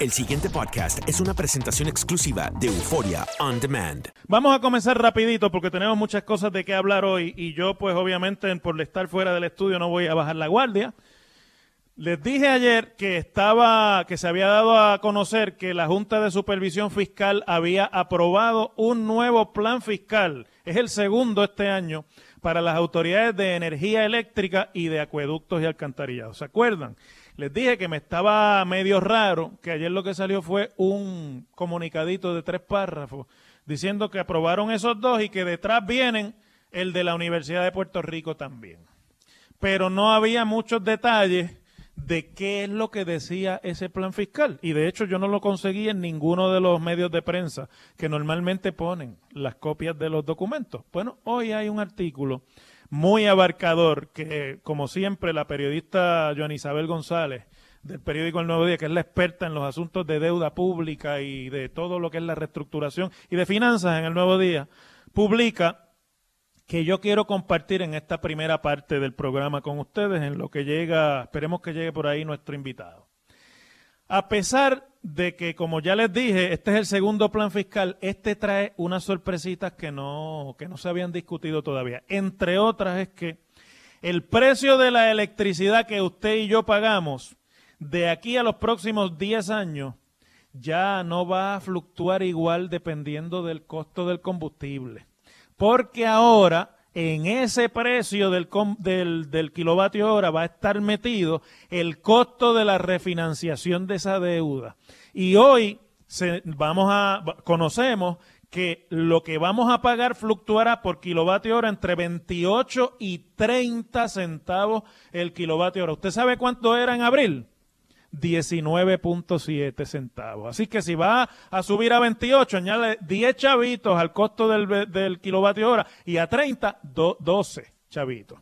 El siguiente podcast es una presentación exclusiva de Euforia On Demand. Vamos a comenzar rapidito porque tenemos muchas cosas de qué hablar hoy y yo pues obviamente por estar fuera del estudio no voy a bajar la guardia. Les dije ayer que estaba que se había dado a conocer que la Junta de Supervisión Fiscal había aprobado un nuevo plan fiscal. Es el segundo este año para las autoridades de energía eléctrica y de acueductos y alcantarillados. ¿Se acuerdan? Les dije que me estaba medio raro, que ayer lo que salió fue un comunicadito de tres párrafos diciendo que aprobaron esos dos y que detrás vienen el de la Universidad de Puerto Rico también. Pero no había muchos detalles de qué es lo que decía ese plan fiscal. Y de hecho yo no lo conseguí en ninguno de los medios de prensa que normalmente ponen las copias de los documentos. Bueno, hoy hay un artículo muy abarcador que, como siempre, la periodista Joan Isabel González del periódico El Nuevo Día, que es la experta en los asuntos de deuda pública y de todo lo que es la reestructuración y de finanzas en El Nuevo Día, publica que yo quiero compartir en esta primera parte del programa con ustedes, en lo que llega, esperemos que llegue por ahí nuestro invitado. A pesar de que, como ya les dije, este es el segundo plan fiscal, este trae unas sorpresitas que no, que no se habían discutido todavía. Entre otras es que el precio de la electricidad que usted y yo pagamos de aquí a los próximos 10 años ya no va a fluctuar igual dependiendo del costo del combustible. Porque ahora en ese precio del, del, del, kilovatio hora va a estar metido el costo de la refinanciación de esa deuda. Y hoy se, vamos a, conocemos que lo que vamos a pagar fluctuará por kilovatio hora entre 28 y 30 centavos el kilovatio hora. ¿Usted sabe cuánto era en abril? 19.7 centavos. Así que si va a subir a 28, añade 10 chavitos al costo del, del kilovatio hora y a 30, 12 chavitos.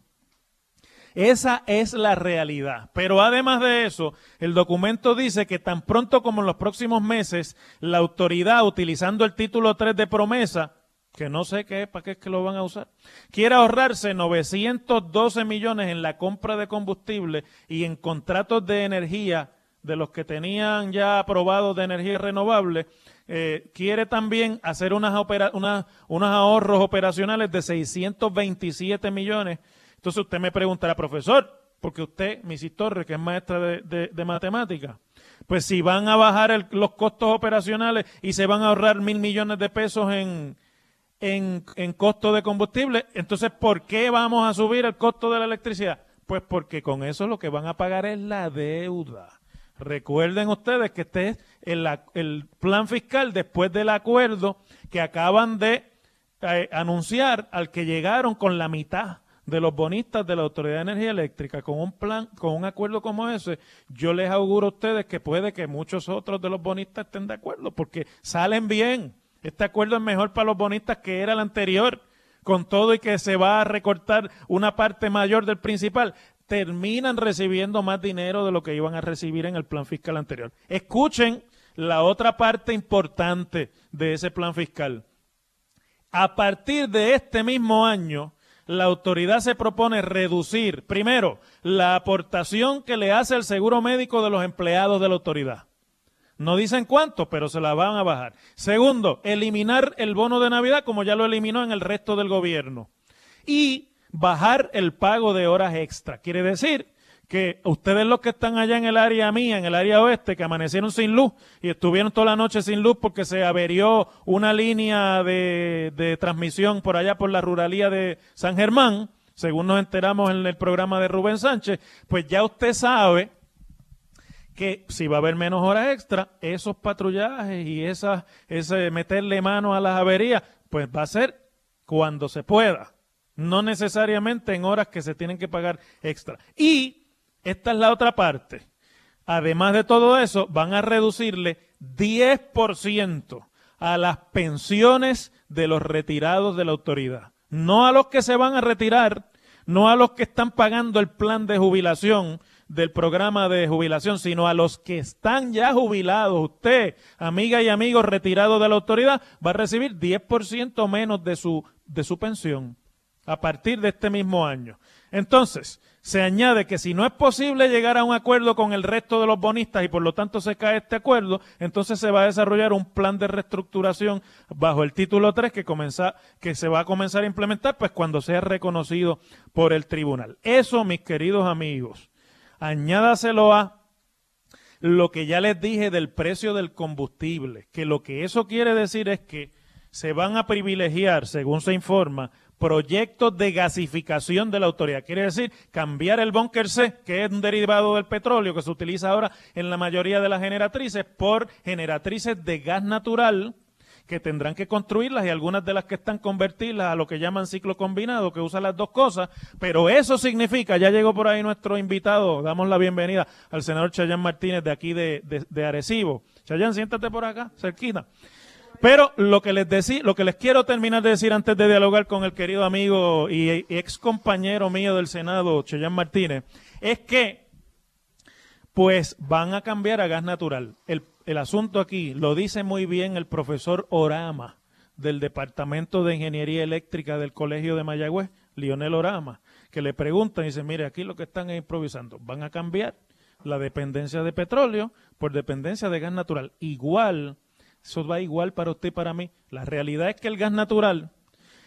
Esa es la realidad. Pero además de eso, el documento dice que tan pronto como en los próximos meses, la autoridad, utilizando el título 3 de promesa, que no sé qué, para qué es que lo van a usar, quiere ahorrarse 912 millones en la compra de combustible y en contratos de energía de los que tenían ya aprobados de energía renovable, eh, quiere también hacer unas unos ahorros operacionales de 627 millones. Entonces usted me preguntará, profesor, porque usted, Mrs. Torres, que es maestra de, de, matemáticas, pues si van a bajar los costos operacionales y se van a ahorrar mil millones de pesos en, en, en costo de combustible, entonces ¿por qué vamos a subir el costo de la electricidad? Pues porque con eso lo que van a pagar es la deuda. Recuerden ustedes que este es el, plan fiscal después del acuerdo que acaban de eh, anunciar al que llegaron con la mitad de los bonistas de la Autoridad de Energía Eléctrica con un plan, con un acuerdo como ese, yo les auguro a ustedes que puede que muchos otros de los bonistas estén de acuerdo porque salen bien. Este acuerdo es mejor para los bonistas que era el anterior, con todo y que se va a recortar una parte mayor del principal terminan recibiendo más dinero de lo que iban a recibir en el plan fiscal anterior. Escuchen la otra parte importante de ese plan fiscal. A partir de este mismo año, la autoridad se propone reducir, primero, la aportación que le hace el seguro médico de los empleados de la autoridad. No dicen cuánto, pero se la van a bajar. Segundo, eliminar el bono de Navidad como ya lo eliminó en el resto del gobierno. Y bajar el pago de horas extra. Quiere decir que ustedes los que están allá en el área mía, en el área oeste, que amanecieron sin luz y estuvieron toda la noche sin luz porque se averió una línea de, de transmisión por allá por la ruralía de San Germán, según nos enteramos en el programa de Rubén Sánchez, pues ya usted sabe que si va a haber menos horas extra, esos patrullajes y esas, ese meterle mano a las averías, pues va a ser cuando se pueda no necesariamente en horas que se tienen que pagar extra. Y esta es la otra parte. además de todo eso, van a reducirle 10% a las pensiones de los retirados de la autoridad. No a los que se van a retirar, no a los que están pagando el plan de jubilación del programa de jubilación, sino a los que están ya jubilados. Usted, amiga y amigo retirado de la autoridad, va a recibir 10% menos de su, de su pensión a partir de este mismo año. Entonces, se añade que si no es posible llegar a un acuerdo con el resto de los bonistas y por lo tanto se cae este acuerdo, entonces se va a desarrollar un plan de reestructuración bajo el título 3 que, que se va a comenzar a implementar pues cuando sea reconocido por el tribunal. Eso, mis queridos amigos, añádaselo a lo que ya les dije del precio del combustible, que lo que eso quiere decir es que se van a privilegiar, según se informa, proyectos de gasificación de la autoridad. Quiere decir cambiar el búnker C, que es un derivado del petróleo que se utiliza ahora en la mayoría de las generatrices, por generatrices de gas natural que tendrán que construirlas y algunas de las que están convertirlas a lo que llaman ciclo combinado, que usa las dos cosas, pero eso significa, ya llegó por ahí nuestro invitado, damos la bienvenida al senador Chayán Martínez de aquí de, de Arecibo. Chayán, siéntate por acá, cerquita. Pero lo que les decí, lo que les quiero terminar de decir antes de dialogar con el querido amigo y, ex compañero mío del Senado, Cheyán Martínez, es que pues van a cambiar a gas natural. El, el asunto aquí lo dice muy bien el profesor Orama del Departamento de Ingeniería Eléctrica del Colegio de Mayagüez, Lionel Orama, que le preguntan y dice, mire, aquí lo que están improvisando, van a cambiar la dependencia de petróleo por dependencia de gas natural. Igual eso va igual para usted y para mí. La realidad es que el gas natural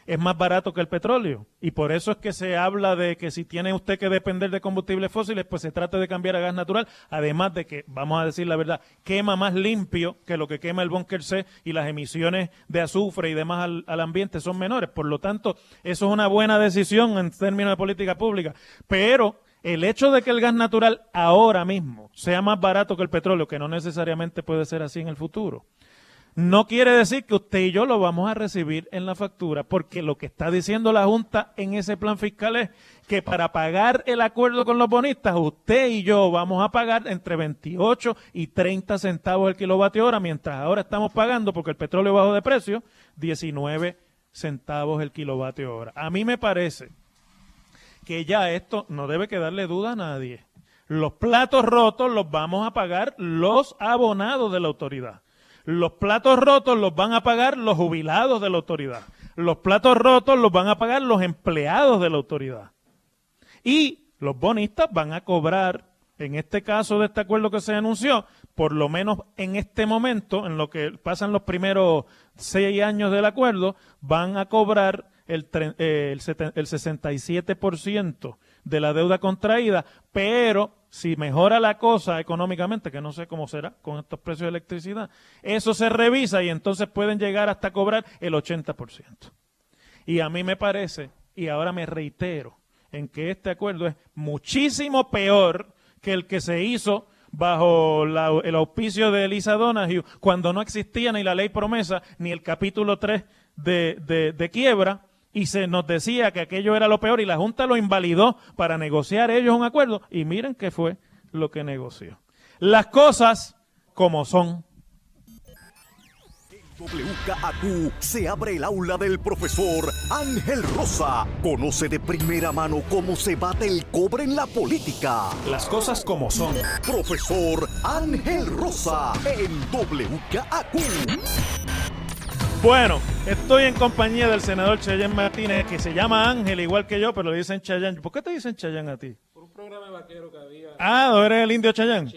es más barato que el petróleo. Y por eso es que se habla de que si tiene usted que depender de combustibles fósiles, pues se trata de cambiar a gas natural. Además de que, vamos a decir la verdad, quema más limpio que lo que quema el búnker C y las emisiones de azufre y demás al, al, ambiente son menores. Por lo tanto, eso es una buena decisión en términos de política pública. Pero el hecho de que el gas natural ahora mismo sea más barato que el petróleo, que no necesariamente puede ser así en el futuro, no quiere decir que usted y yo lo vamos a recibir en la factura, porque lo que está diciendo la Junta en ese plan fiscal es que para pagar el acuerdo con los bonistas, usted y yo vamos a pagar entre 28 y 30 centavos el kilovatio hora, mientras ahora estamos pagando, porque el petróleo bajó de precio, 19 centavos el kilovatio hora. A mí me parece que ya esto no debe quedarle duda a nadie. Los platos rotos los vamos a pagar los abonados de la autoridad. Los platos rotos los van a pagar los jubilados de la autoridad. Los platos rotos los van a pagar los empleados de la autoridad. Y los bonistas van a cobrar, en este caso de este acuerdo que se anunció, por lo menos en este momento, en lo que pasan los primeros seis años del acuerdo, van a cobrar el, eh, el, el 67% de la deuda contraída, pero si mejora la cosa económicamente, que no sé cómo será con estos precios de electricidad, eso se revisa y entonces pueden llegar hasta cobrar el 80%. Y a mí me parece, y ahora me reitero, en que este acuerdo es muchísimo peor que el que se hizo bajo el auspicio de Elisa Donahue, cuando no existía ni la ley promesa ni el capítulo 3 de, de quiebra, y se nos decía que aquello era lo peor y la Junta lo invalidó para negociar ellos un acuerdo y miren qué fue lo que negoció. Las cosas como son. WKAQ se abre el aula del profesor Ángel Rosa. Conoce de primera mano cómo se bate el cobre en la política. Las cosas como son. Profesor Ángel Rosa en WKAQ. Bueno, estoy en compañía del senador Chayán Martínez, que se llama Ángel, igual que yo, pero le dicen Chayán. ¿Por qué te dicen Chayán a ti? Por un programa de vaquero que había. Ah, ¿no eres el indio Chayán?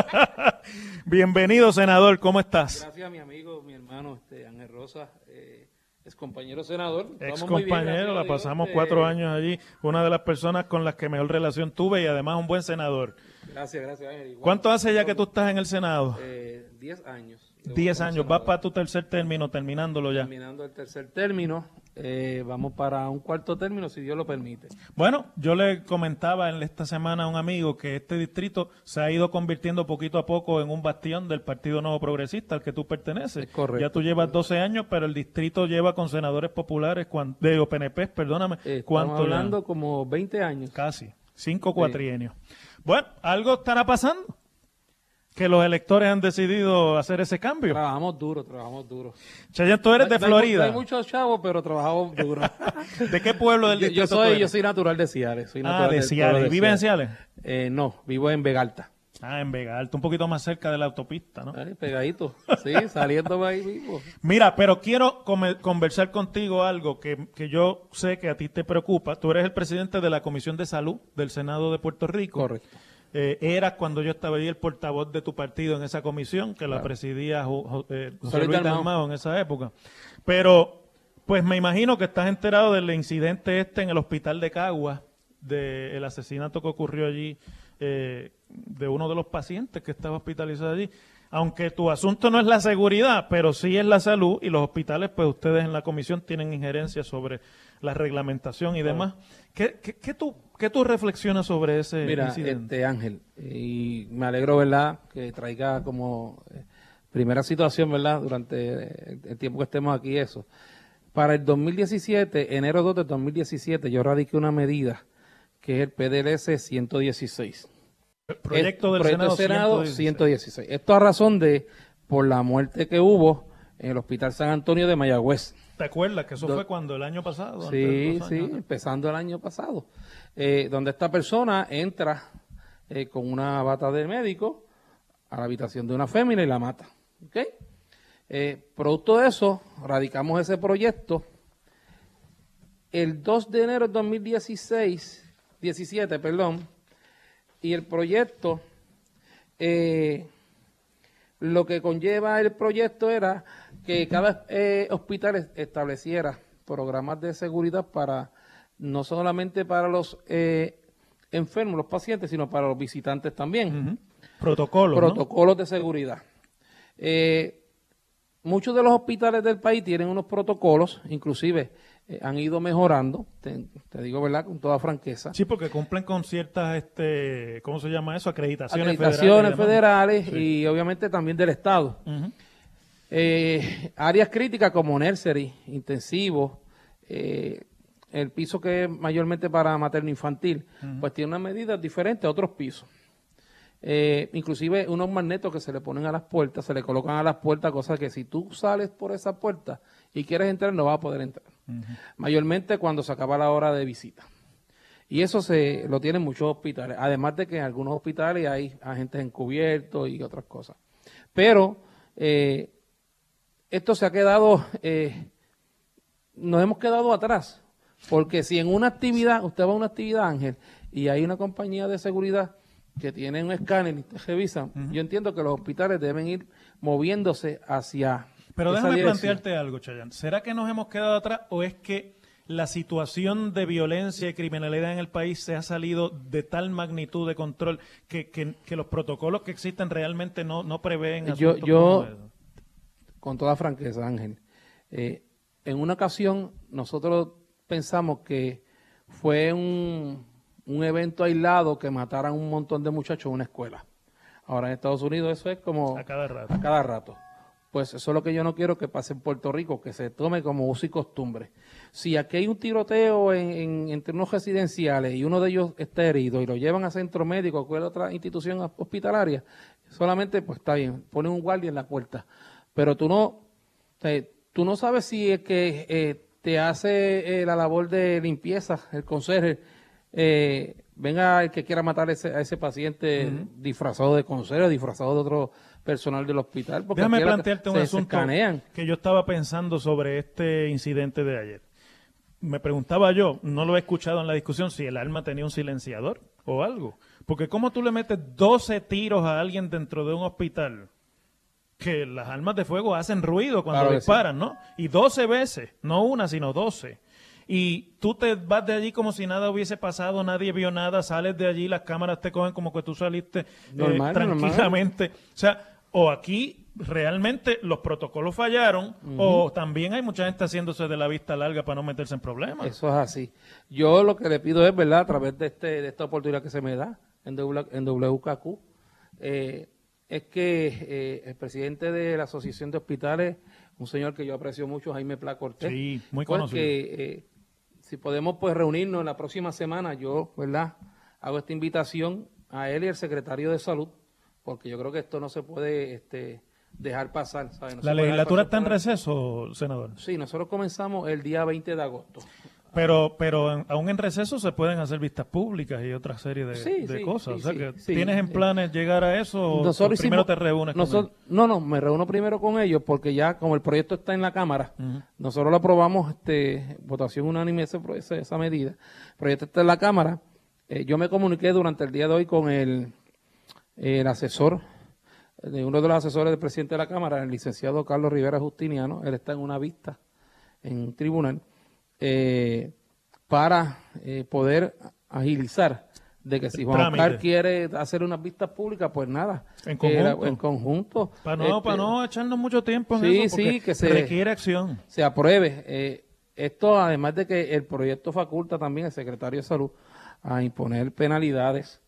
Bienvenido, senador, ¿cómo estás? Gracias a mi amigo, mi hermano este, Ángel Rosa, eh, ex compañero senador. Ex compañero, la pasamos Dios, cuatro años allí, una de las personas con las que mejor relación tuve y además un buen senador. Gracias, gracias, Ángel. Igual, ¿Cuánto hace ya que tú estás en el Senado? Eh, diez años. 10 años, vas para tu tercer término, terminándolo ya. Terminando el tercer término, eh, vamos para un cuarto término, si Dios lo permite. Bueno, yo le comentaba en esta semana a un amigo que este distrito se ha ido convirtiendo poquito a poco en un bastión del Partido Nuevo Progresista al que tú perteneces. Es correcto. Ya tú llevas 12 años, pero el distrito lleva con senadores populares, de PNP, perdóname. Eh, ¿cuánto hablando ya? como 20 años. Casi, cinco cuatrienios. Sí. Bueno, algo estará pasando que los electores han decidido hacer ese cambio. Trabajamos duro, trabajamos duro. Chayanne, tú eres de hay- hay- Florida. Hay muchos chavos, pero trabajamos duro. ¿De qué pueblo del yo, yo distrito tú soy, eres? yo soy natural de Ciales. Soy Ah, natural de Ciales. pueblo de ¿Vive en Ciales? Eh, no, vivo en Vegalta. Ah, en Vega Alta, un poquito más cerca de la autopista, ¿no? Ahí, pegadito. Sí, saliendo ahí mismo. Mira, pero quiero conversar contigo algo que, que yo sé que a ti te preocupa. Tú eres el presidente de la Comisión de Salud del Senado de Puerto Rico. Correcto. Eh, eras cuando yo estaba ahí el portavoz de tu partido en esa comisión, que la presidía eh, José José Luis. Dalmau en esa época. Pero, pues me imagino que estás enterado del incidente este en el hospital de Caguas, del asesinato que ocurrió allí eh, de uno de los pacientes que estaba hospitalizado allí. Aunque tu asunto no es la seguridad, pero sí es la salud y los hospitales, pues ustedes en la comisión tienen injerencia sobre la reglamentación y demás. ¿Qué, qué, qué tú, qué tú reflexionas sobre ese Mira, incidente? este Ángel, y me alegro, ¿verdad?, que traiga como eh, primera situación, ¿verdad?, durante el, el tiempo que estemos aquí, eso. Para el 2017, enero 2 de 2017, yo radiqué una medida que es el PDLS 116. Proyecto del El Senado, Senado 116. 116. Esto a razón de, por la muerte que hubo en el Hospital San Antonio de Mayagüez. ¿Te acuerdas que eso Do- fue cuando el año pasado? Sí, sí, empezando el año pasado, eh, donde esta persona entra eh, con una bata de médico a la habitación de una fémina y la mata. ¿ok? Eh, producto de eso, radicamos ese proyecto. El 2 de enero de 2016, 17, perdón, y el proyecto, eh, lo que conlleva el proyecto era que cada eh, hospital es- estableciera programas de seguridad para no solamente para los eh, enfermos, los pacientes, sino para los visitantes también. Protocolo. ¿no? Protocolos de seguridad. Eh, muchos de los hospitales del país tienen unos protocolos, inclusive eh, han ido mejorando, te, te digo verdad, con toda franqueza. Sí, porque cumplen con ciertas, este, ¿cómo se llama eso? Acreditaciones, acreditaciones federales. federales y obviamente también del Estado. Eh, áreas críticas como nursery, intensivo, eh, el piso que es mayormente para materno-infantil, pues tiene unas medidas diferentes a otros pisos. Eh, inclusive unos magnetos que se le ponen a las puertas, se le colocan a las puertas, cosas que si tú sales por esa puerta y quieres entrar, no vas a poder entrar. Mayormente cuando se acaba la hora de visita. Y eso se lo tienen muchos hospitales. Además de que en algunos hospitales hay agentes encubiertos y otras cosas. Pero eh, esto se ha quedado, eh, nos hemos quedado atrás. Porque si en una actividad, usted va a una actividad, Ángel, y hay una compañía de seguridad que tiene un escáner y te revisan, yo entiendo que los hospitales deben ir moviéndose hacia. Pero déjame dirección. plantearte algo, Chayanne. ¿Será que nos hemos quedado atrás o es que la situación de violencia y criminalidad en el país se ha salido de tal magnitud de control que, que- que los protocolos que existen realmente no, no prevén Yo- yo- con toda franqueza, Ángel, eh, en una ocasión nosotros pensamos que fue un, un evento aislado que mataran un montón de muchachos en una escuela. Ahora en Estados Unidos eso es como A cada rato. a cada rato. Pues eso es lo que yo no quiero que pase en Puerto Rico, que se tome como uso y costumbre. Si aquí hay un tiroteo en, en- entre unos residenciales y uno de ellos está herido y lo llevan a centro médico o cualquier otra institución hospitalaria, solamente pues está bien, ponen un guardia en la puerta. Pero tú no, tú no sabes si es que eh, te hace eh, la labor de limpieza, el conserje, eh, venga el que quiera matar ese- a ese paciente disfrazado de conserje, disfrazado de otro personal del hospital. porque Déjame plantearte un se- asunto que yo estaba pensando sobre este incidente de ayer. Me preguntaba yo, no lo he escuchado en la discusión, si el arma tenía un silenciador o algo. Porque ¿cómo tú le metes 12 tiros a alguien dentro de un hospital? Que las armas de fuego hacen ruido cuando Claro que sí. disparan, ¿no? Y 12 veces, no una, sino 12. Y tú te vas de allí como si nada hubiese pasado, nadie vio nada, sales de allí, las cámaras te cogen como que tú saliste eh, normal. tranquilamente. O sea, o aquí realmente los protocolos fallaron, o también hay mucha gente haciéndose de la vista larga para no meterse en problemas. Eso es así. Yo lo que le pido es, ¿verdad? A través de, este, de esta oportunidad que se me da en, W, en WKQ, eh, es que eh, el presidente de la Asociación de Hospitales, un señor que yo aprecio mucho, Jaime Pla Cortés, Sí, muy pues conocido. que eh, si podemos pues reunirnos la próxima semana, yo, ¿verdad? Hago esta invitación a él y al secretario de Salud porque yo creo que esto no se puede este, dejar pasar. ¿La legislatura está en receso, senador? Sí, nosotros comenzamos el día 20 de agosto. Pero, pero en- aún en receso se pueden hacer vistas públicas y otra serie de, Sí, de sí, cosas. sí, o sea sí, que sí. ¿tienes en planes llegar a eso o Nosotros o primero hicimos- te reúnes con ellos? No, no, me reúno primero con ellos porque ya como el proyecto está en la Cámara, nosotros lo aprobamos, este, votación unánime ese- esa medida. El proyecto está en la Cámara. Eh, yo me comuniqué durante el día de hoy con el, el asesor, de uno de los asesores del presidente de la Cámara, el licenciado Carlos Rivera Justiniano. Él está en una vista en un tribunal eh, para eh, poder agilizar de que si Juan trámite. Oscar quiere hacer unas vistas públicas, pues nada. En la- conjunto. en conjunto. Para no, este, para no echarnos mucho tiempo en Sí, eso, porque sí, que se- requiere acción. se apruebe. Eh, esto, además de que el proyecto faculta también al secretario de Salud a imponer penalidades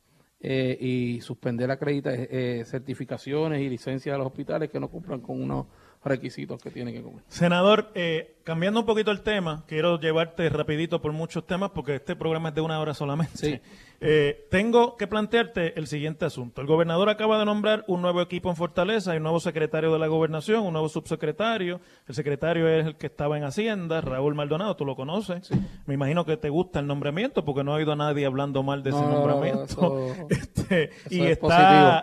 eh, y suspender acredita eh, certificaciones y licencias de los hospitales que no cumplan con unos requisitos que tienen que cumplir. Senador, eh, cambiando un poquito el tema, quiero llevarte rapidito por muchos temas porque este programa es de una hora solamente. Sí. Eh, tengo que plantearte el siguiente asunto. El gobernador acaba de nombrar un nuevo equipo en Fortaleza, hay un nuevo secretario de la gobernación, un nuevo subsecretario. El secretario es el que estaba en Hacienda, Raúl Maldonado, tú lo conoces. Me imagino que te gusta el nombramiento porque no ha oído a nadie hablando mal de ese No, no, no, nombramiento. eso- Este, y, es está,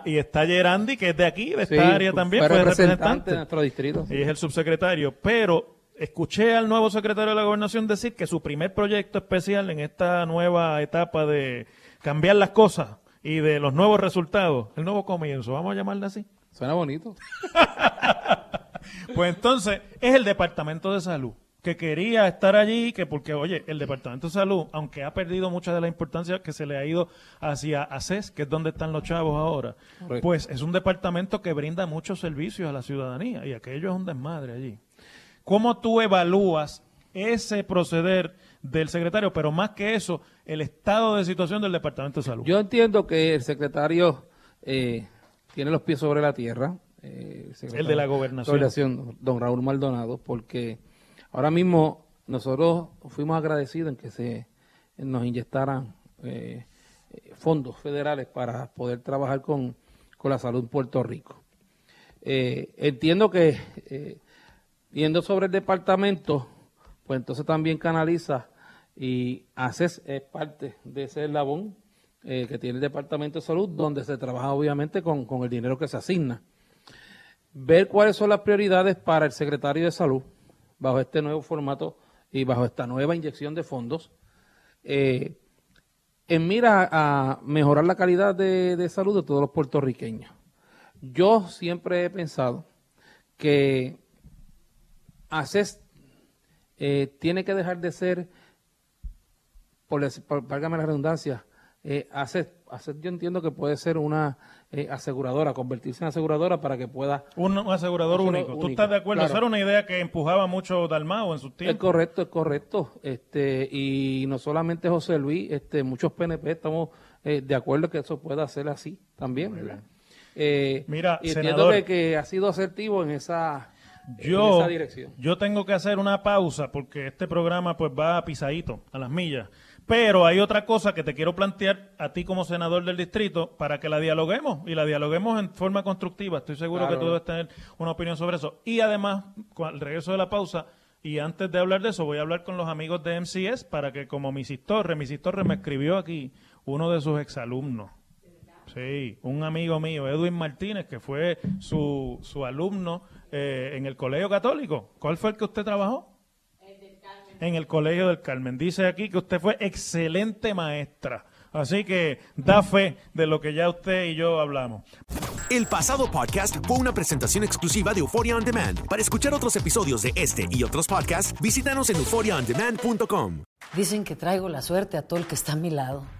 positivo. y está Gerandi, que es de aquí, de esta Sí, área también, fue fue representante representante de nuestro distrito. y es el subsecretario, pero escuché al nuevo secretario de la gobernación decir que su primer proyecto especial en esta nueva etapa de cambiar las cosas y de los nuevos resultados, el nuevo comienzo, vamos a llamarle así. Suena bonito. Pues entonces es el Departamento de Salud que quería estar allí, que porque, oye, el Departamento de Salud, aunque ha perdido mucha de la importancia que se le ha ido hacia ACES, que es donde están los chavos ahora, pues es un departamento que brinda muchos servicios a la ciudadanía y aquello es un desmadre allí. ¿Cómo tú evalúas ese proceder del secretario, pero más que eso, el estado de situación del Departamento de Salud? Yo entiendo que el secretario eh, tiene los pies sobre la tierra. eh, secretario El de la gobernación. gobernación, don Raúl Maldonado, porque ahora mismo nosotros fuimos agradecidos en que se nos inyectaran eh, fondos federales para poder trabajar con, con la salud en Puerto Rico. Eh, entiendo que yendo sobre el departamento, pues entonces también canaliza y haces es parte de ese eslabón eh, que tiene el Departamento de Salud, donde se trabaja obviamente con, con el dinero que se asigna. Ver cuáles son las prioridades para el secretario de Salud bajo este nuevo formato y bajo esta nueva inyección de fondos, eh, en mira a mejorar la calidad de, de salud de todos los puertorriqueños. Yo siempre he pensado que ACES eh, tiene que dejar de ser, por, por válgame la redundancia, eh, ACES, ACES yo entiendo que puede ser una eh, aseguradora, convertirse en aseguradora para que pueda... Un, un asegurador único. ¿Tú estás de acuerdo? claro. Esa era una idea que empujaba mucho Dalmao en sus Es tiempos. correcto, es correcto. Este, y no solamente José Luis, este, muchos PNP estamos eh, de acuerdo que eso pueda ser así también. Eh, Mira, y entiendo senador. que, que ha sido asertivo en esa, en Yo, esa dirección. yo tengo que hacer una pausa porque este programa pues va a pisadito, a las millas. Pero hay otra cosa que te quiero plantear a ti como senador del distrito para que la dialoguemos y la dialoguemos en forma constructiva. Estoy seguro Claro. que tú debes tener una opinión sobre eso. Y además, al regreso de la pausa, y antes de hablar de eso, voy a hablar con los amigos de MCS para que como Misis Torres, Misis Torres me escribió aquí uno de sus exalumnos. Sí, un amigo mío, Edwin Martínez, que fue su, su alumno eh, en el Colegio Católico. ¿Cuál fue el que usted trabajó? En el Colegio del Carmen. Dice aquí que usted fue excelente maestra. Así que da fe de lo que ya usted y yo hablamos. El pasado podcast fue una presentación exclusiva de Euphoria On Demand. Para escuchar otros episodios de este y otros podcasts, visítanos en euphoriaondemand.com. Dicen que traigo la suerte a todo el que está a mi lado.